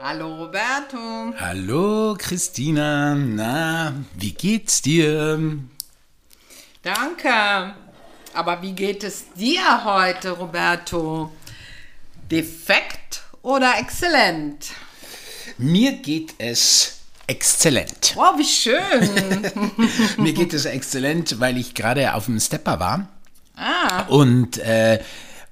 Hallo Roberto. Hallo Christina, na, wie geht's dir? Danke. Aber wie geht es dir heute, Roberto? Defekt oder exzellent? Mir geht es exzellent. Wow, wie schön. Mir geht es exzellent, weil ich gerade auf dem Stepper war ah, und äh,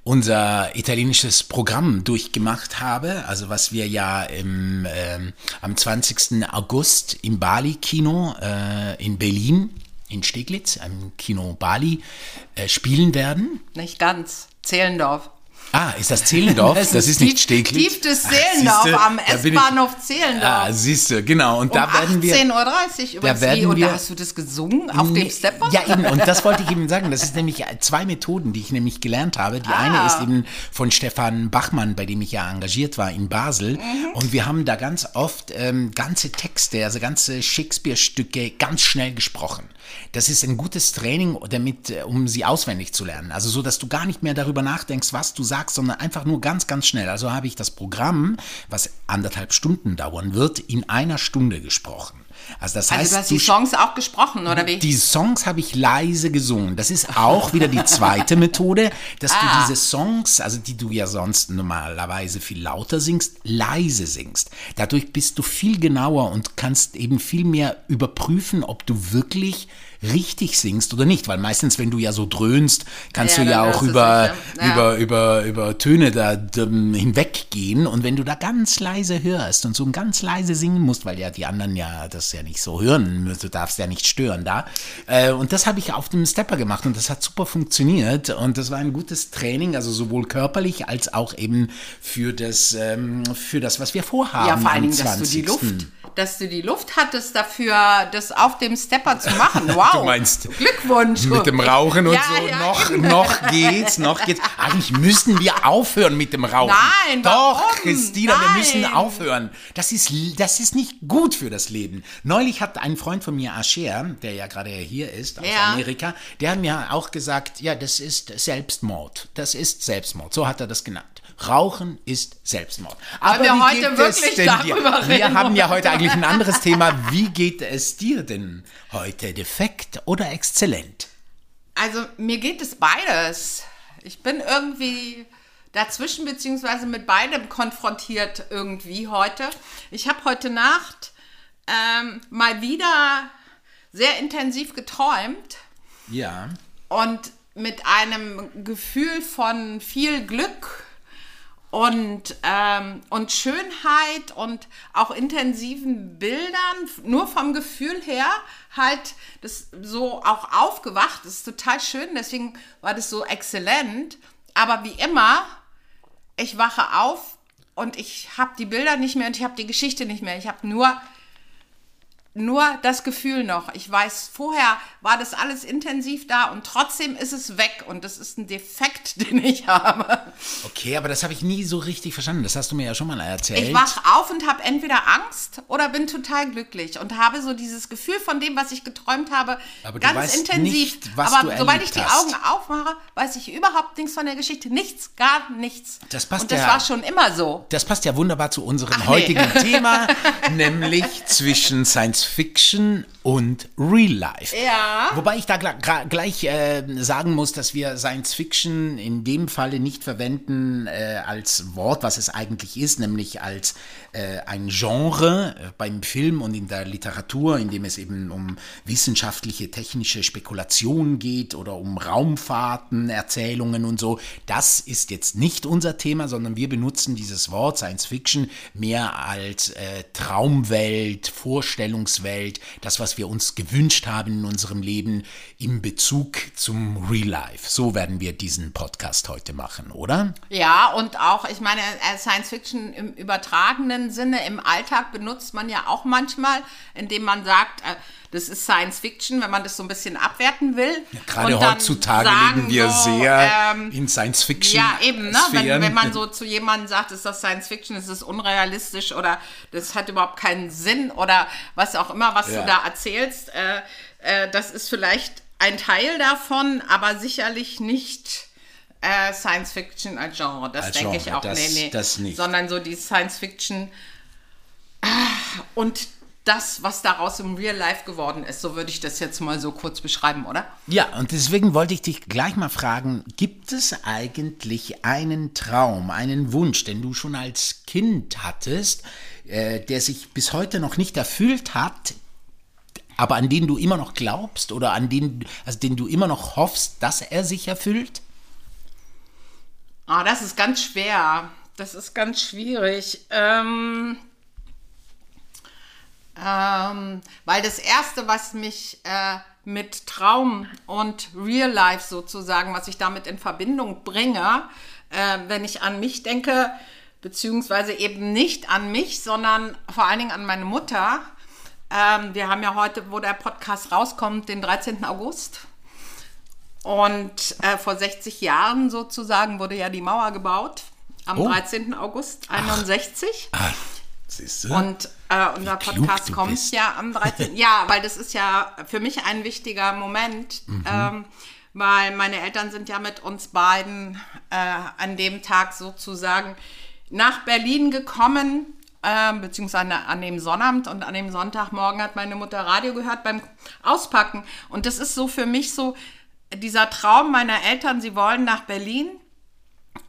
unser italienisches Programm durchgemacht habe, also was wir ja im, ähm, am 20. August im Bali-Kino äh, in Berlin, in Steglitz, am Kino Bali, äh, spielen werden. nicht ganz. Zehlendorf. Ah, ist das Zehlendorf? Das, ist nicht Steglitz. Tieftes Ach, Zehlendorf siehste, am da S-Bahnhof Zehlendorf. Ah, siehst du, genau. Und um da werden wir. 18.30 Uhr übrigens. werden? Und wir- da hast du das gesungen auf Nee, dem Stepper? Ja, eben. Und das wollte ich eben sagen. Das ist nämlich zwei Methoden, die ich nämlich gelernt habe. Die Ah. eine ist eben von Stefan Bachmann, bei dem ich ja engagiert war in Basel. Mhm. Und wir haben da ganz oft ähm, ganze Texte, also ganze Shakespeare-Stücke ganz schnell gesprochen. Das ist ein gutes Training, damit, äh, um sie auswendig zu lernen. Also so, dass du gar nicht mehr darüber nachdenkst, was du sagst, sondern einfach nur ganz, ganz schnell. Also habe ich das Programm, was anderthalb Stunden dauern wird, in einer Stunde gesprochen. Also das heißt, Also du hast die Songs auch gesprochen, oder wie? die Songs habe ich leise gesungen. Das ist auch wieder die zweite Methode, dass Ah. du diese Songs, also die du ja sonst normalerweise viel lauter singst, leise singst. Dadurch bist du viel genauer und kannst eben viel mehr überprüfen, ob du wirklich richtig singst oder nicht, weil meistens, wenn du ja so dröhnst, kannst Ja, du ja auch über, ja. Über, über, über Töne da ähm, hinweggehen und wenn du da ganz leise hörst und so ganz leise singen musst, weil ja die anderen ja das ja nicht so hören, du darfst ja nicht stören da. Äh, und das habe ich auf dem Stepper gemacht und das hat super funktioniert und das war ein gutes Training, also sowohl körperlich als auch eben für das, ähm, für das was wir vorhaben. Ja, vor allen Dingen, dass du die 20.. Luft, dass du die Luft hattest dafür, das auf dem Stepper zu machen. Wow. Du meinst Glückwunsch. Mit dem Rauchen und Ja, so. ja, noch, noch geht's, noch geht's. Eigentlich müssen wir aufhören mit dem Rauchen. Nein, Doch, warum? Christina, wir Nein. müssen aufhören. Das ist, das ist nicht gut für das Leben. Neulich hat ein Freund von mir, Asher, der ja gerade hier ist, aus Ja. Amerika, der hat mir auch gesagt, ja, das ist Selbstmord. Das ist Selbstmord. So hat er das genannt. Rauchen ist Selbstmord. Aber wir heute wirklich denn dir? darüber Wir reden haben ja heute eigentlich ein anderes Thema. Wie geht es dir denn heute? Defekt oder exzellent? Also mir geht es beides. Ich bin irgendwie dazwischen beziehungsweise mit beidem konfrontiert irgendwie heute. Ich habe heute Nacht ähm, mal wieder sehr intensiv geträumt Ja. und mit einem Gefühl von viel Glück und, ähm, und Schönheit und auch intensiven Bildern, nur vom Gefühl her, halt das so auch aufgewacht. Das ist total schön, deswegen war das so exzellent. Aber wie immer, ich wache auf und ich habe die Bilder nicht mehr und ich habe die Geschichte nicht mehr. Ich habe nur nur das Gefühl noch. Ich weiß, vorher war das alles intensiv da und trotzdem ist es weg und das ist ein Defekt, den ich habe. Okay, aber das habe ich nie so richtig verstanden. Das hast du mir ja schon mal erzählt. Ich wach auf und habe entweder Angst oder bin total glücklich und habe so dieses Gefühl von dem, was ich geträumt habe, Aber ganz intensiv. nicht, Aber sobald ich die hast. Augen aufmache, weiß ich überhaupt nichts von der Geschichte. Nichts, gar nichts. Das passt und das ja- war schon immer so. Das passt ja wunderbar zu unserem Ach, nee. heutigen Thema, nämlich zwischen Science Fiction und Real Life. Ja. Wobei ich da gleich äh, sagen muss, dass wir Science Fiction in dem Falle nicht verwenden äh, als Wort, was es eigentlich ist, nämlich als äh, ein Genre äh, beim Film und in der Literatur, in dem es eben um wissenschaftliche, technische Spekulation geht oder um Raumfahrten, Erzählungen und so. Das ist jetzt nicht unser Thema, sondern wir benutzen dieses Wort Science Fiction mehr als äh, Traumwelt, Vorstellungswelt, das, was wir uns gewünscht haben in unserem Leben im Bezug zum Real Life. So werden wir diesen Podcast heute machen, oder? Ja, und auch, ich meine, äh, Science Fiction im übertragenen Sinne im Alltag benutzt man ja auch manchmal, indem man sagt, äh, das ist Science Fiction, wenn man das so ein bisschen abwerten will. Gerade Und dann heutzutage leben wir so, sehr ähm, in Science Fiction. ja, eben, ne? wenn, wenn man so zu jemandem sagt, ist das Science Fiction, ist das unrealistisch oder das hat überhaupt keinen Sinn oder was auch immer, was Ja. du da erzählst, äh, äh, das ist vielleicht ein Teil davon, aber sicherlich nicht äh, Science Fiction als Genre. Das denke ich auch. das- nee, nee. das nicht. Sondern so die Science Fiction und das, was daraus im Real Life geworden ist. So würde ich das jetzt mal so kurz beschreiben, oder? Ja, und deswegen wollte ich dich gleich mal fragen, gibt es eigentlich einen Traum, einen Wunsch, den du schon als Kind hattest, äh, der sich bis heute noch nicht erfüllt hat, aber an den du immer noch glaubst oder an den, also den du immer noch hoffst, dass er sich erfüllt? Ah, das ist ganz schwer. Das ist ganz schwierig. Ähm, ähm, weil das Erste, was mich äh, mit Traum und Real Life sozusagen, was ich damit in Verbindung bringe, äh, wenn ich an mich denke, beziehungsweise eben nicht an mich, sondern vor allen Dingen an meine Mutter. Ähm, wir haben ja heute, wo der Podcast rauskommt, den 13. August. Und äh, vor 60 Jahren sozusagen wurde ja die Mauer gebaut, am oh. 13. August 61. Ach. Ach. Siehst du? Und äh, unser Podcast kommt bist. ja am 13. ja, weil das ist ja für mich ein wichtiger Moment, mhm. ähm, weil meine Eltern sind ja mit uns beiden äh, an dem Tag sozusagen nach Berlin gekommen, äh, beziehungsweise an dem Sonnabend und an dem Sonntagmorgen hat meine Mutter Radio gehört beim Auspacken. Und das ist so für mich so dieser Traum meiner Eltern, sie wollen nach Berlin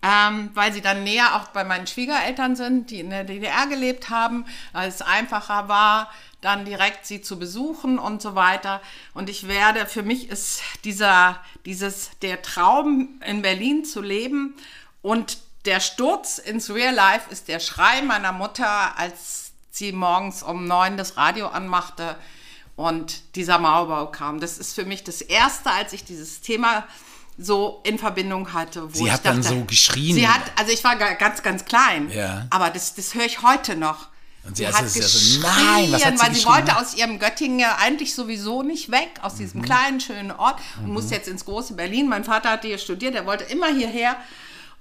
ähm, weil sie dann näher auch bei meinen Schwiegereltern sind, die in der DDR gelebt haben, weil es einfacher war, dann direkt sie zu besuchen und so weiter. Und ich werde, für mich ist dieser, dieses, der Traum in Berlin zu leben und der Sturz ins Real Life ist der Schrei meiner Mutter, als sie morgens um neun das Radio anmachte und dieser Mauerbau kam. Das ist für mich das Erste, als ich dieses Thema so in Verbindung hatte. sie hat dachte, dann so geschrien. Sie hat, also ich war ganz, ganz klein, ja. aber das, das höre ich heute noch. Und sie, sie hat geschrien, so, nein, was hat sie weil sie wollte aus ihrem Göttingen eigentlich sowieso nicht weg, aus diesem mhm. kleinen, schönen Ort und mhm. musste jetzt ins große Berlin. Mein Vater hatte hier studiert, er wollte immer hierher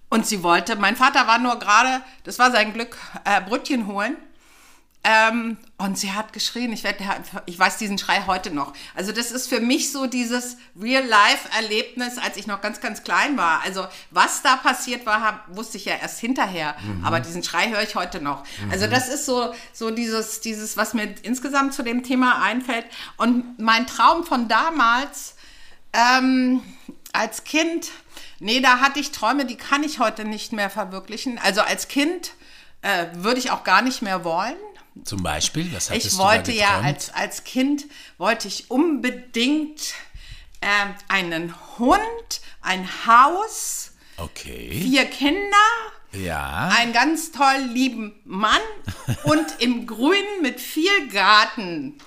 und sie wollte, mein Vater war nur gerade, das war sein Glück, äh, Brötchen holen ähm, und sie hat geschrien, ich, werd, ich weiß diesen Schrei heute noch. Also das ist für mich so dieses Real-Life-Erlebnis, als ich noch ganz, ganz klein war. Also was da passiert war, wusste ich ja erst hinterher. Mhm. Aber diesen Schrei höre ich heute noch. Mhm. Also das ist so, so dieses, dieses, was mir insgesamt zu dem Thema einfällt. Und mein Traum von damals ähm, als Kind, nee, da hatte ich Träume, die kann ich heute nicht mehr verwirklichen. Also als Kind äh, würde ich auch gar nicht mehr wollen. Zum Beispiel? Was hattest ich wollte du da ja als, als Kind, wollte ich unbedingt äh, einen Hund, ein Haus, okay. vier Kinder, ja. einen ganz toll lieben Mann und im Grünen mit viel Garten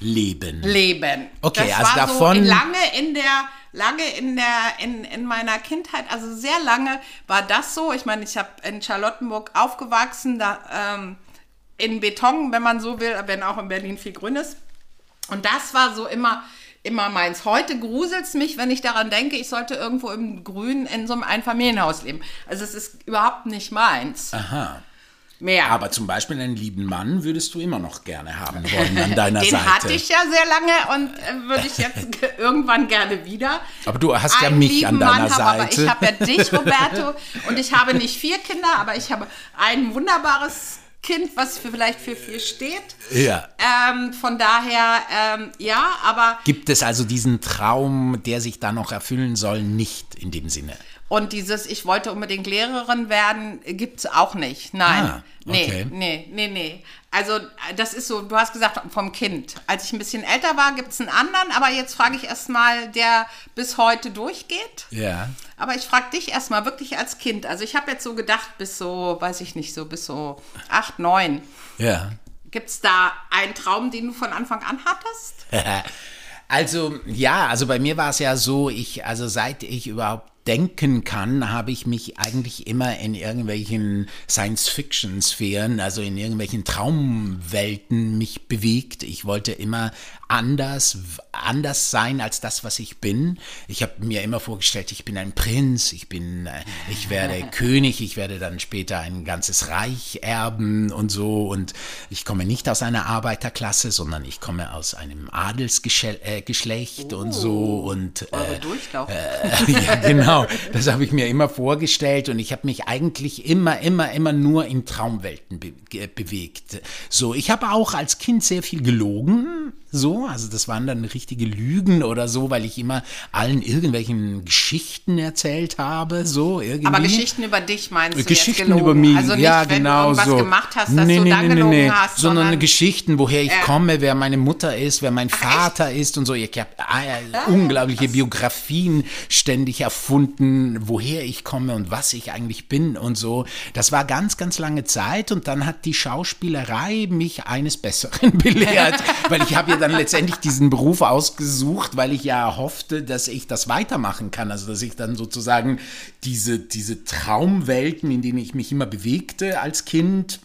leben. Leben. Okay, das also war davon so lange in der lange in der in, in meiner Kindheit, also sehr lange war das so. Ich meine, ich habe in Charlottenburg aufgewachsen, da ähm, in Beton, wenn man so will, wenn auch in Berlin viel grün ist. Und das war so immer, immer meins. Heute gruselt es mich, wenn ich daran denke, ich sollte irgendwo im Grün in so einem Einfamilienhaus leben. Also es ist überhaupt nicht meins. Aha. Mehr. Aber zum Beispiel einen lieben Mann würdest du immer noch gerne haben wollen an deiner Den Seite. Den hatte ich ja sehr lange und äh, würde ich jetzt irgendwann gerne wieder. Aber du hast ja mich an deiner Mann Seite. Haben, aber ich habe ja dich, Roberto, und ich habe nicht vier Kinder, aber ich habe ein wunderbares Kind, was für vielleicht für viel steht. Ja. Ähm, von daher, ähm, ja, aber. Gibt es also diesen Traum, der sich da noch erfüllen soll, nicht in dem Sinne? Und dieses, ich wollte unbedingt Lehrerin werden, gibt es auch nicht. Nein. Ah, okay. Nee, nee, nee, nee. Also das ist so, du hast gesagt, vom Kind. Als ich ein bisschen älter war, gibt es einen anderen, aber jetzt frage ich erstmal, der bis heute durchgeht. Ja. Aber ich frage dich erstmal wirklich als Kind. Also ich habe jetzt so gedacht, bis so, weiß ich nicht, so bis so acht, neun. Ja. Gibt es da einen Traum, den du von Anfang an hattest? also ja, also bei mir war es ja so, ich, also seit ich überhaupt denken kann, habe ich mich eigentlich immer in irgendwelchen Science-Fiction-Sphären, also in irgendwelchen Traumwelten mich bewegt. Ich wollte immer anders, anders sein als das, was ich bin. Ich habe mir immer vorgestellt, ich bin ein Prinz, ich bin, äh, ich werde König, ich werde dann später ein ganzes Reich erben und so. Und ich komme nicht aus einer Arbeiterklasse, sondern ich komme aus einem Adelsgeschlecht äh, oh, und so. Und äh, Durchlauf. Äh, ja, genau. genau. Das habe ich mir immer vorgestellt und ich habe mich eigentlich immer, immer, immer nur in Traumwelten be bewegt. So, ich habe auch als Kind sehr viel gelogen. So, also das waren dann richtige Lügen oder so, weil ich immer allen irgendwelchen Geschichten erzählt habe, so irgendwie. Aber Geschichten über dich meinst du Geschichten über mich, also nicht, ja wenn genau du irgendwas so. gemacht hast, dass du dann gelogen hast, sondern, sondern Geschichten, woher ich Äh. komme, wer meine Mutter ist, wer mein Vater ist und so. Ich habe äh, unglaubliche Biografien ständig erfunden, woher ich komme und was ich eigentlich bin und so. Das war ganz, ganz lange Zeit und dann hat die Schauspielerei mich eines Besseren belehrt, weil ich habe ja dann letztendlich diesen Beruf ausgesucht, weil ich ja hoffte, dass ich das weitermachen kann. Also dass ich dann sozusagen diese, diese Traumwelten, in denen ich mich immer bewegte als Kind,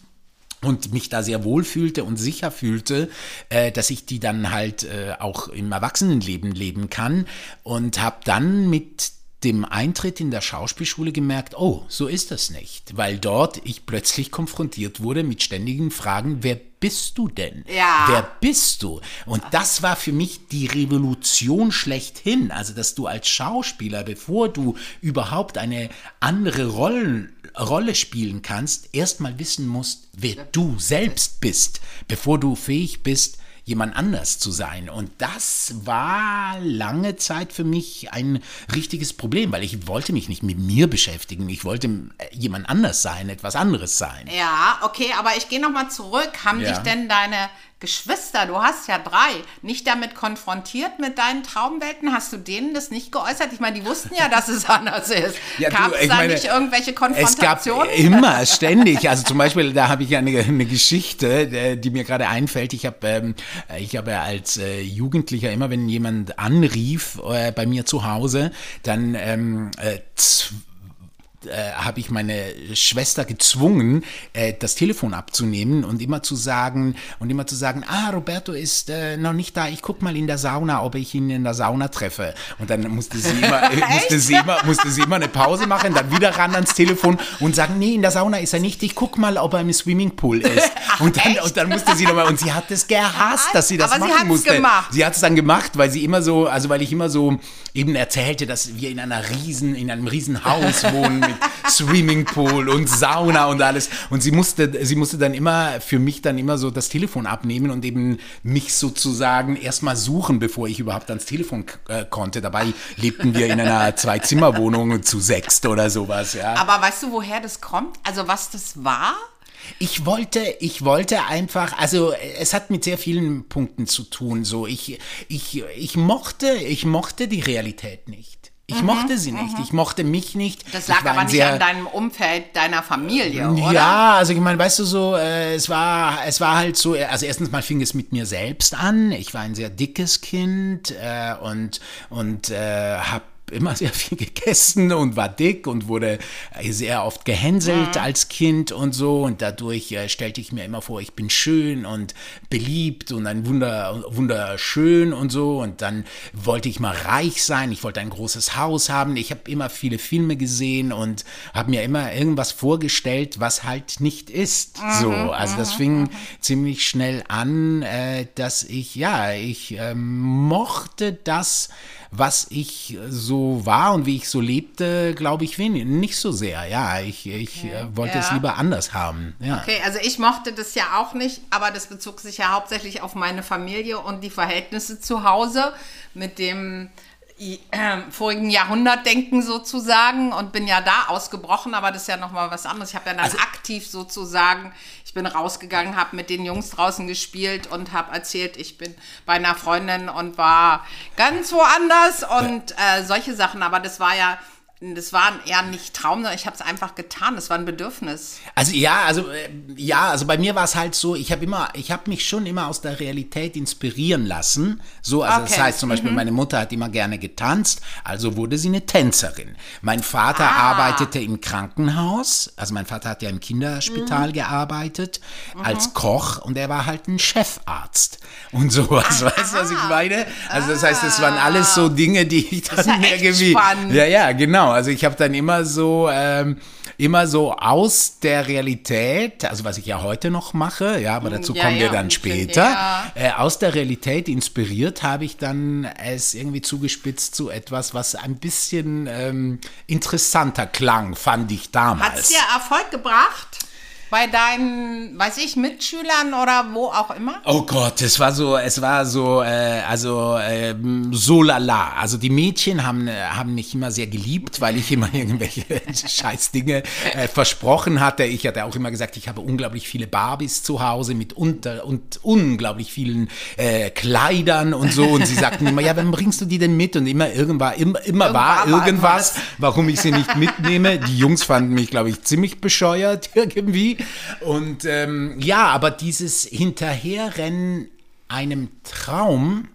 und mich da sehr wohl fühlte und sicher fühlte, äh, dass ich die dann halt äh, auch im Erwachsenenleben leben kann und habe dann mit dem Eintritt in der Schauspielschule gemerkt, oh, so ist das nicht, weil dort ich plötzlich konfrontiert wurde mit ständigen Fragen, wer bist du denn? Ja. Wer bist du? Und das war für mich die Revolution schlechthin. Also, dass du als Schauspieler, bevor du überhaupt eine andere Rollen, Rolle spielen kannst, erstmal wissen musst, wer du selbst bist, bevor du fähig bist, jemand anders zu sein. Und das war lange Zeit für mich ein richtiges Problem, weil ich wollte mich nicht mit mir beschäftigen. Ich wollte äh, jemand anders sein, etwas anderes sein. Ja, okay, aber ich gehe nochmal zurück. Haben Ja. dich denn deine Geschwister, du hast ja drei, nicht damit konfrontiert mit deinen Traumwelten? Hast du denen das nicht geäußert? Ich meine, die wussten ja, dass es anders ist. Ja, Gab es da meine, nicht irgendwelche Es gab Konfrontationen? immer, ständig. Also zum Beispiel, da habe ich eine, eine Geschichte, äh, die mir gerade einfällt. Ich habe ähm, ich habe als äh, Jugendlicher immer, wenn jemand anrief äh, bei mir zu Hause, dann ähm, äh, äh, habe ich meine Schwester gezwungen, äh, das Telefon abzunehmen und immer zu sagen und immer zu sagen, ah, Roberto ist äh, noch nicht da, ich guck mal in der Sauna, ob ich ihn in der Sauna treffe. Und dann musste sie immer, äh, musste sie immer, musste sie immer eine Pause machen, dann wieder ran ans Telefon und sagen, nee, in der Sauna ist er nicht, ich guck mal, ob er im Swimmingpool ist. Und dann, und dann musste sie nochmal, und sie hat es gehasst, dass sie das Aber sie machen hat's musste. gemacht. Sie hat es dann gemacht, weil sie immer so, also weil ich immer so eben erzählte, dass wir in einer riesen, in einem riesen Haus wohnen mit Swimmingpool und Sauna und alles. Und sie musste, sie musste dann immer für mich dann immer so das Telefon abnehmen und eben mich sozusagen erstmal suchen, bevor ich überhaupt ans Telefon äh, konnte. Dabei lebten wir in einer Zwei-Zimmer-Wohnung zu sechst oder sowas, ja. Aber weißt du, woher das kommt? Also was das war? Ich wollte, ich wollte einfach, also es hat mit sehr vielen Punkten zu tun. So, ich, ich, ich mochte, ich mochte die Realität nicht. Ich mochte sie nicht. Ich mochte mich nicht. Mhm, Das lag aber nicht sehr- an deinem Umfeld, deiner Familie, oder? ja, also ich meine, weißt du so, äh, es war, es war halt so, äh, also erstens mal fing es mit mir selbst an. Ich war ein sehr dickes Kind äh, und und äh, habe immer sehr viel gegessen und war dick und wurde äh, sehr oft gehänselt als Kind und so. Und dadurch äh, stellte ich mir immer vor, ich bin schön und beliebt und ein Wunder wunderschön und so. Und dann wollte ich mal reich sein, ich wollte ein großes Haus haben. Ich habe immer viele Filme gesehen und habe mir immer irgendwas vorgestellt, was halt nicht ist. So, also das fing ziemlich schnell an, äh, dass ich ja, ich ähm, mochte das, was ich so war und wie ich so lebte, glaube ich wenig, nicht so sehr. Ja, ich, ich äh, wollte es Ja. lieber anders haben. Ja. Okay, also ich mochte das ja auch nicht, aber das bezog sich ja hauptsächlich auf meine Familie und die Verhältnisse zu Hause mit dem ähm, vorigen Jahrhundertdenken sozusagen und bin ja da ausgebrochen, aber das ist ja nochmal was anderes. Ich habe ja dann Also aktiv sozusagen, ich bin rausgegangen, habe mit den Jungs draußen gespielt und habe erzählt, ich bin bei einer Freundin und war ganz woanders und äh, solche Sachen, aber das war ja, das war eher nicht Traum, sondern ich habe es einfach getan, das war ein Bedürfnis. Also ja, also äh, ja, also bei mir war es halt so, ich habe immer, ich habe mich schon immer aus der Realität inspirieren lassen. So, also das Okay. heißt zum Beispiel, meine Mutter hat immer gerne getanzt, also wurde sie eine Tänzerin. Mein Vater Ah. arbeitete im Krankenhaus, also mein Vater hat ja im Kinderspital gearbeitet als Koch und er war halt ein Chefarzt und sowas. Weißt du, was ich meine? Also das heißt, es waren alles so Dinge, die ich dann ist ja irgendwie, spannend. ja, ja, genau. Also ich habe dann immer so, ähm, immer so aus der Realität, also was ich ja heute noch mache, ja, aber dazu Ja, kommen wir ja, dann später, ja. äh, aus der Realität inspiriert habe ich dann es irgendwie zugespitzt zu etwas, was ein bisschen ähm, interessanter klang, fand ich damals. Hat es dir Erfolg gebracht? Bei deinen, weiß ich, Mitschülern oder wo auch immer? Oh Gott, es war so, es war so, äh, also ähm, so lala. Also die Mädchen haben, äh, haben mich immer sehr geliebt, weil ich immer irgendwelche Scheißdinge äh, versprochen hatte. Ich hatte auch immer gesagt, ich habe unglaublich viele Barbies zu Hause mit unter und unglaublich vielen äh, Kleidern und so. Und sie sagten immer, ja, wann bringst du die denn mit? Und immer irgendwann, immer, immer war irgendwas, warum ich sie nicht mitnehme. Die Jungs fanden mich, glaube ich, ziemlich bescheuert irgendwie. Und ähm, ja, aber dieses Hinterherrennen einem Traum,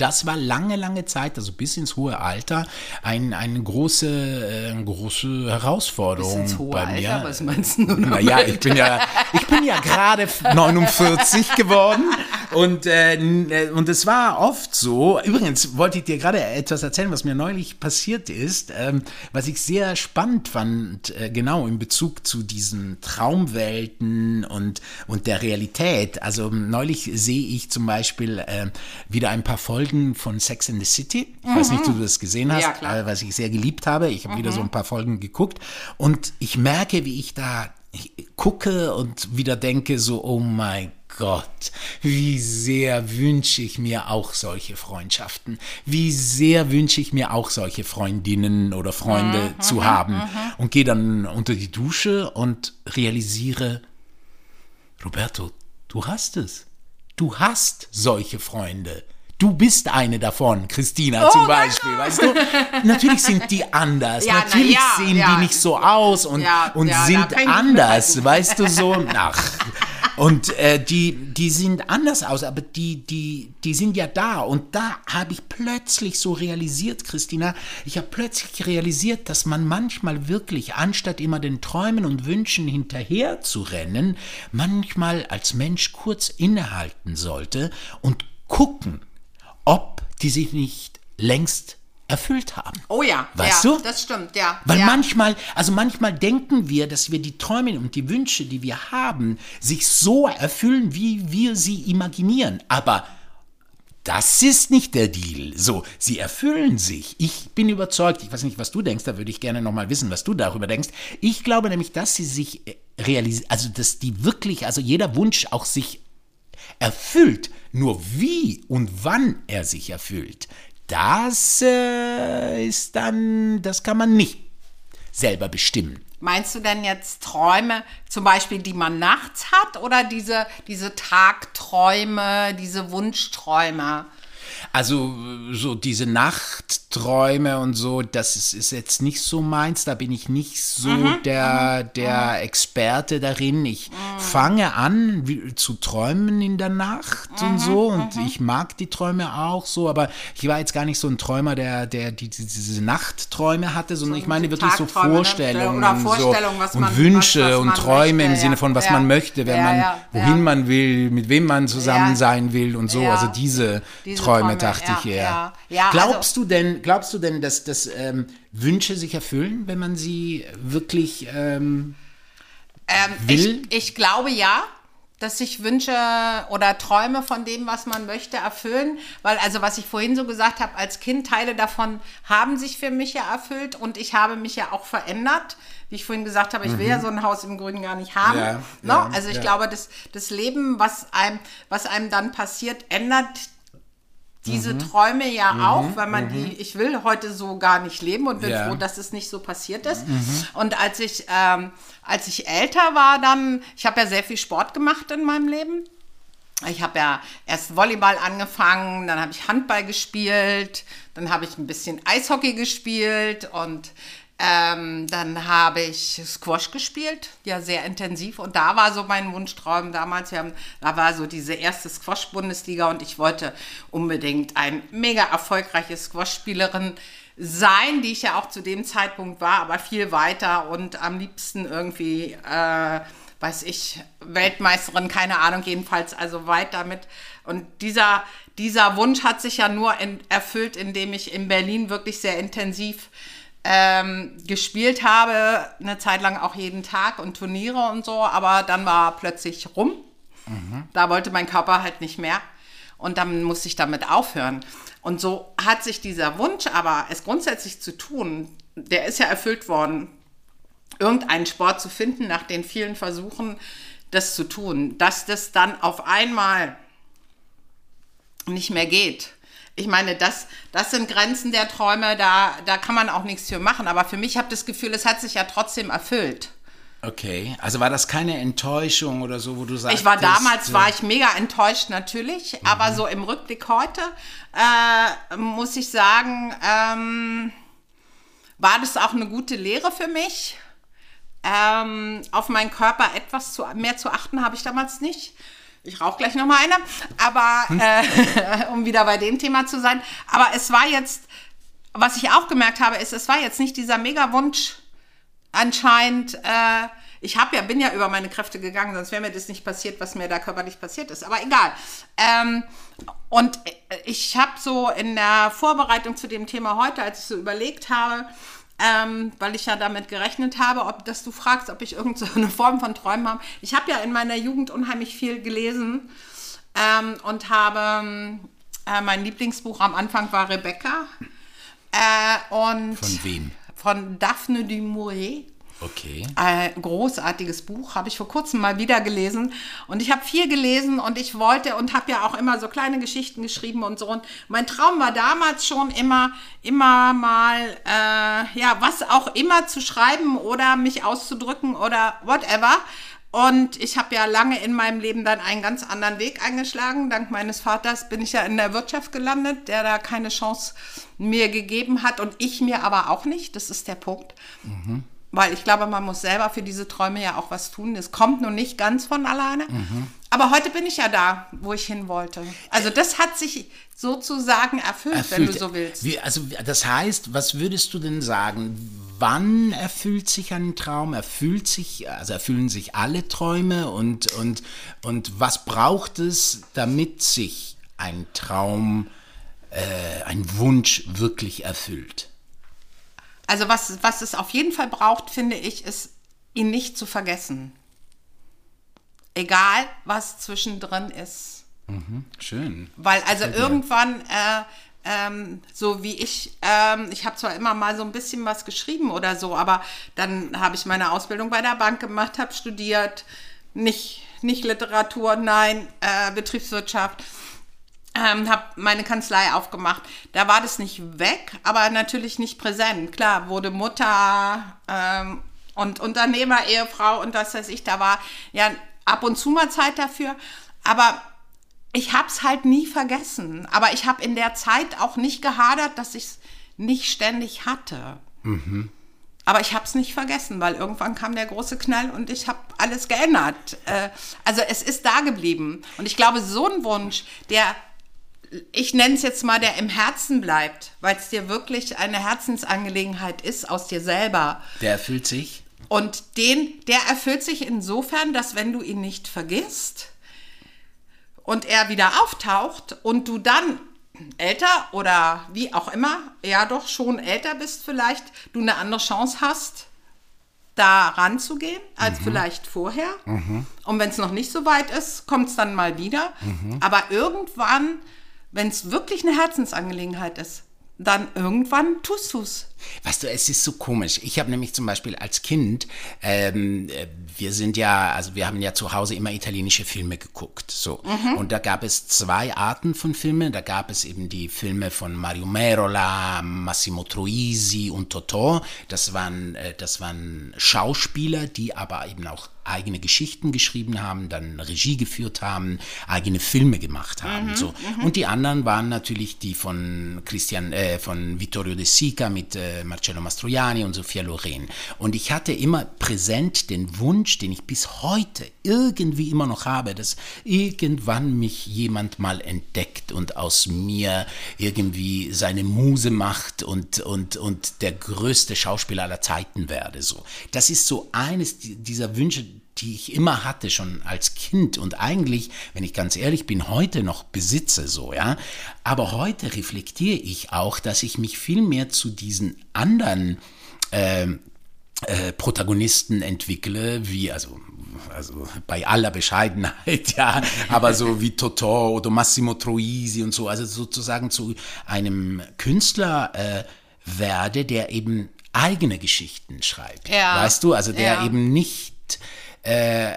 das war lange, lange Zeit, also bis ins hohe Alter, ein, eine große, äh, große Herausforderung Ins hohe bei Alter, mir. was meinst du nun Naja, ich bin ja, ich bin ja gerade 49 geworden und, äh, äh, und es war oft so. Übrigens wollte ich dir gerade etwas erzählen, was mir neulich passiert ist, ähm, was ich sehr spannend fand, äh, genau in Bezug zu diesen Traumwelten und, und der Realität. Also neulich sehe ich zum Beispiel äh, wieder ein paar Folgen von Sex in the City. Ich weiß nicht, ob du das gesehen hast, Ja, äh, was ich sehr geliebt habe. Ich habe wieder so ein paar Folgen geguckt und ich merke, wie ich da gucke und wieder denke so, oh mein Gott, wie sehr wünsche ich mir auch solche Freundschaften. Wie sehr wünsche ich mir auch solche Freundinnen oder Freunde zu haben. Und gehe dann unter die Dusche und realisiere, Roberto, du hast es. Du hast solche Freunde. Du bist eine davon, Christina zum Beispiel, weißt du? Natürlich sind die anders. Ja, na Natürlich ja, sehen ja. die nicht so aus und, und sind anders, weißt du so? Ach. Und äh, die, die sind anders aus, aber die, die, die sind ja da. Und da habe ich plötzlich so realisiert, Christina, ich habe plötzlich realisiert, dass man manchmal wirklich, anstatt immer den Träumen und Wünschen hinterher zu rennen, manchmal als Mensch kurz innehalten sollte und gucken, ob die sich nicht längst erfüllt haben. Oh ja, Weißt ja, du? das stimmt, ja. Weil ja. manchmal, also manchmal denken wir, dass wir die Träume und die Wünsche, die wir haben, sich so erfüllen, wie wir sie imaginieren. Aber das ist nicht der Deal. So, sie erfüllen sich. Ich bin überzeugt, ich weiß nicht, was du denkst, da würde ich gerne nochmal wissen, was du darüber denkst. Ich glaube nämlich, dass sie sich realisieren, also dass die wirklich, also jeder Wunsch auch sich erfüllt. Nur wie und wann er sich erfüllt, das äh, ist dann, das kann man nicht selber bestimmen. Meinst du denn jetzt Träume, zum Beispiel, die man nachts hat, oder diese, diese Tagträume, diese Wunschträume? Also so diese Nachtträume und so, das ist, ist jetzt nicht so meins. Da bin ich nicht so der, der Experte darin. Ich fange an wie, zu träumen in der Nacht und so und ich mag die Träume auch so, aber ich war jetzt gar nicht so ein Träumer, der, der die, die, diese Nachtträume hatte, sondern ich meine wirklich so ne? Vorstellungen, Vorstellungen, so, und man- Wünsche was- was und Träume im möchte, Sinne ja. von was Ja. man möchte, wenn Ja, man wohin man will, mit wem man zusammen sein will und so. Also diese, Diese Träume, Träume, dachte ich eher. also- glaubst du denn, glaubst du denn, dass, dass ähm, Wünsche sich erfüllen, wenn man sie wirklich ähm, Ähm, Will? Ich, ich glaube ja, dass sich Wünsche oder Träume von dem, was man möchte, erfüllen. Weil, also was ich vorhin so gesagt habe, als Kind, Teile davon haben sich für mich ja erfüllt und ich habe mich ja auch verändert. Wie ich vorhin gesagt habe, ich will ja so ein Haus im Grünen gar nicht haben. Mhm. Ja, ne? ja, also ich ja. glaube, das, das Leben, was einem, was einem dann passiert, ändert diese Mhm. Träume ja auch, weil man die, ich will heute so gar nicht leben und bin. Mhm. froh, dass es nicht so passiert ist. Und als ich, ähm, als ich älter war, dann, ich habe ja sehr viel Sport gemacht in meinem Leben. Ich habe ja erst Volleyball angefangen, dann habe ich Handball gespielt, dann habe ich ein bisschen Eishockey gespielt und ähm, dann habe ich Squash gespielt, ja sehr intensiv. Und da war so mein Wunschtraum damals. Haben, da war so diese erste Squash-Bundesliga und ich wollte unbedingt ein mega erfolgreiche Squash-Spielerin sein, die ich ja auch zu dem Zeitpunkt war, aber viel weiter und am liebsten irgendwie äh, weiß ich, Weltmeisterin, keine Ahnung, jedenfalls also weit damit. Und dieser, dieser Wunsch hat sich ja nur in, erfüllt, indem ich in Berlin wirklich sehr intensiv ähm, gespielt habe, eine Zeit lang auch jeden Tag und Turniere und so, aber dann war plötzlich rum. Mhm. Da wollte mein Körper halt nicht mehr und dann musste ich damit aufhören. Und so hat sich dieser Wunsch, aber es grundsätzlich zu tun, der ist ja erfüllt worden, irgendeinen Sport zu finden nach den vielen Versuchen, das zu tun, dass das dann auf einmal nicht mehr geht. Ich meine, das, das sind Grenzen der Träume, da, da kann man auch nichts für machen. Aber für mich habe ich das Gefühl, es hat sich ja trotzdem erfüllt. Okay, also war das keine Enttäuschung oder so, wo du sagst? Ich war damals, war ich mega enttäuscht natürlich, mhm. aber so im Rückblick heute äh, muss ich sagen, ähm, war das auch eine gute Lehre für mich. Ähm, auf meinen Körper etwas zu, mehr zu achten habe ich damals nicht. Ich rauche gleich noch mal eine, aber hm? äh, um wieder bei dem Thema zu sein. Aber es war jetzt, was ich auch gemerkt habe, ist, es war jetzt nicht dieser Mega-Wunsch anscheinend. Äh, ich habe ja, bin ja über meine Kräfte gegangen, sonst wäre mir das nicht passiert, was mir da körperlich passiert ist. Aber egal. Ähm, und ich habe so in der Vorbereitung zu dem Thema heute, als ich so überlegt habe, ähm, weil ich ja damit gerechnet habe, ob, dass du fragst, ob ich irgendeine Form von Träumen habe. Ich habe ja in meiner Jugend unheimlich viel gelesen ähm, und habe äh, mein Lieblingsbuch am Anfang war Rebecca. Äh, und von wem? Von Daphne du Maurier. Okay. Ein großartiges Buch, habe ich vor kurzem mal wieder gelesen. Und ich habe viel gelesen und ich wollte und habe ja auch immer so kleine Geschichten geschrieben und so. Und mein Traum war damals schon immer, immer mal, äh, ja, was auch immer zu schreiben oder mich auszudrücken oder whatever. Und ich habe ja lange in meinem Leben dann einen ganz anderen Weg eingeschlagen. Dank meines Vaters bin ich ja in der Wirtschaft gelandet, der da keine Chance mir gegeben hat und ich mir aber auch nicht. Das ist der Punkt. Mhm. Weil ich glaube, man muss selber für diese Träume ja auch was tun. Es kommt nun nicht ganz von alleine. Mhm. Aber heute bin ich ja da, wo ich hin wollte. Also das hat sich sozusagen erfüllt, erfüllt. wenn du so willst. Wie, also das heißt, was würdest du denn sagen? Wann erfüllt sich ein Traum? Erfüllt sich, also erfüllen sich alle Träume und, und, und was braucht es, damit sich ein Traum, äh, ein Wunsch wirklich erfüllt? Also was, was es auf jeden Fall braucht, finde ich, ist, ihn nicht zu vergessen. Egal, was zwischendrin ist. Mhm, schön. Weil also irgendwann, äh, ähm, so wie ich, ähm, ich habe zwar immer mal so ein bisschen was geschrieben oder so, aber dann habe ich meine Ausbildung bei der Bank gemacht, habe studiert, nicht, nicht Literatur, nein, äh, Betriebswirtschaft ähm, habe meine Kanzlei aufgemacht. Da war das nicht weg, aber natürlich nicht präsent. Klar, wurde Mutter ähm, und Unternehmer, Ehefrau und was weiß ich, da war ja ab und zu mal Zeit dafür. Aber ich habe es halt nie vergessen. Aber ich habe in der Zeit auch nicht gehadert, dass ich es nicht ständig hatte. Mhm. Aber ich habe es nicht vergessen, weil irgendwann kam der große Knall und ich habe alles geändert. Äh, also es ist da geblieben. Und ich glaube, so ein Wunsch, der ich nenne es jetzt mal, der im Herzen bleibt, weil es dir wirklich eine Herzensangelegenheit ist aus dir selber. Der erfüllt sich. Und den, der erfüllt sich insofern, dass wenn du ihn nicht vergisst und er wieder auftaucht und du dann älter oder wie auch immer, ja doch schon älter bist vielleicht, du eine andere Chance hast, da ranzugehen als mhm. vielleicht vorher. Mhm. Und wenn es noch nicht so weit ist, kommt es dann mal wieder. Mhm. Aber irgendwann wenn es wirklich eine Herzensangelegenheit ist, dann irgendwann tust du es. Weißt du, es ist so komisch. Ich habe nämlich zum Beispiel als Kind, ähm, äh, wir sind ja, also wir haben ja zu Hause immer italienische Filme geguckt. So. Mhm. Und da gab es zwei Arten von Filmen. Da gab es eben die Filme von Mario Merola, Massimo Troisi und Totò. Das waren, äh, das waren Schauspieler, die aber eben auch eigene Geschichten geschrieben haben, dann Regie geführt haben, eigene Filme gemacht haben. Mhm, so. Mhm. Und die anderen waren natürlich die von Christian, äh, von Vittorio De Sica mit äh, Marcello Mastroianni und Sophia Loren. Und ich hatte immer präsent den Wunsch, den ich bis heute irgendwie immer noch habe, dass irgendwann mich jemand mal entdeckt und aus mir irgendwie seine Muse macht und, und, und der größte Schauspieler aller Zeiten werde. So. Das ist so eines dieser Wünsche, die ich immer hatte, schon als Kind und eigentlich, wenn ich ganz ehrlich bin, heute noch besitze, so, ja. Aber heute reflektiere ich auch, dass ich mich viel mehr zu diesen anderen äh, äh, Protagonisten entwickle, wie, also also bei aller Bescheidenheit, ja, aber so wie Totò oder Massimo Troisi und so, also sozusagen zu einem Künstler äh, werde, der eben eigene Geschichten schreibt. Ja. Weißt du, also der ja. eben nicht äh,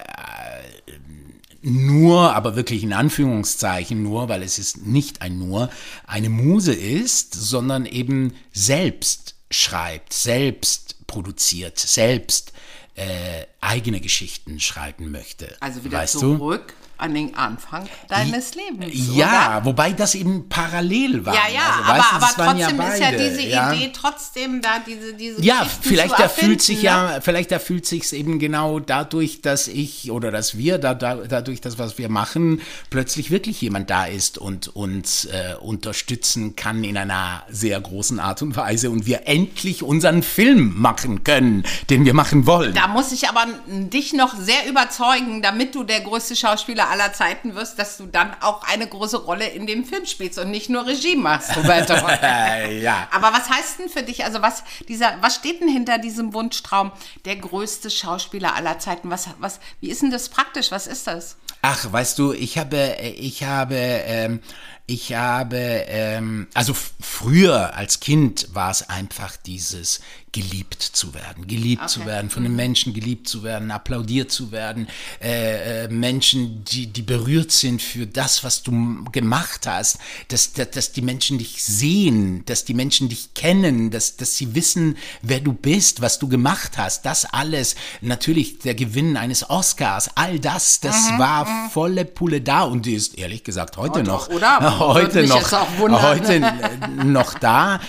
nur, aber wirklich in Anführungszeichen nur, weil es ist nicht ein nur, eine Muse ist, sondern eben selbst schreibt, selbst produziert, selbst äh, eigene Geschichten schreiben möchte. Also wieder weißt zurück du? an den Anfang deines Lebens. Ja, oder? wobei das eben parallel war. Ja, ja, also, aber, weißt, aber trotzdem ja ist ja diese ja? Idee trotzdem da, diese, diese Ja, vielleicht erfüllt sich ne? ja, vielleicht erfüllt sich es eben genau dadurch, dass ich oder dass wir, da, da, dadurch, das, was wir machen, plötzlich wirklich jemand da ist und uns äh, unterstützen kann in einer sehr großen Art und Weise und wir endlich unseren Film machen können, den wir machen wollen. Da muss ich aber dich noch sehr überzeugen, damit du der größte Schauspieler aller Zeiten wirst, dass du dann auch eine große Rolle in dem Film spielst und nicht nur Regie machst, Roberto. ja. Aber was heißt denn für dich, also was dieser, was steht denn hinter diesem Wunschtraum, der größte Schauspieler aller Zeiten? Was, was, wie ist denn das praktisch? Was ist das? Ach, weißt du, ich habe, ich habe, ähm, ich habe, ähm, also früher als Kind war es einfach dieses geliebt zu werden, geliebt okay. zu werden, von den mhm. Menschen geliebt zu werden, applaudiert zu werden, äh, äh, Menschen, die, die berührt sind für das, was du gemacht hast, dass, dass, dass die Menschen dich sehen, dass die Menschen dich kennen, dass, dass sie wissen, wer du bist, was du gemacht hast, das alles, natürlich der Gewinn eines Oscars, all das, das mhm. war mhm. volle Pulle da und die ist ehrlich gesagt heute, heute noch, oder? heute noch, wundern, heute noch da,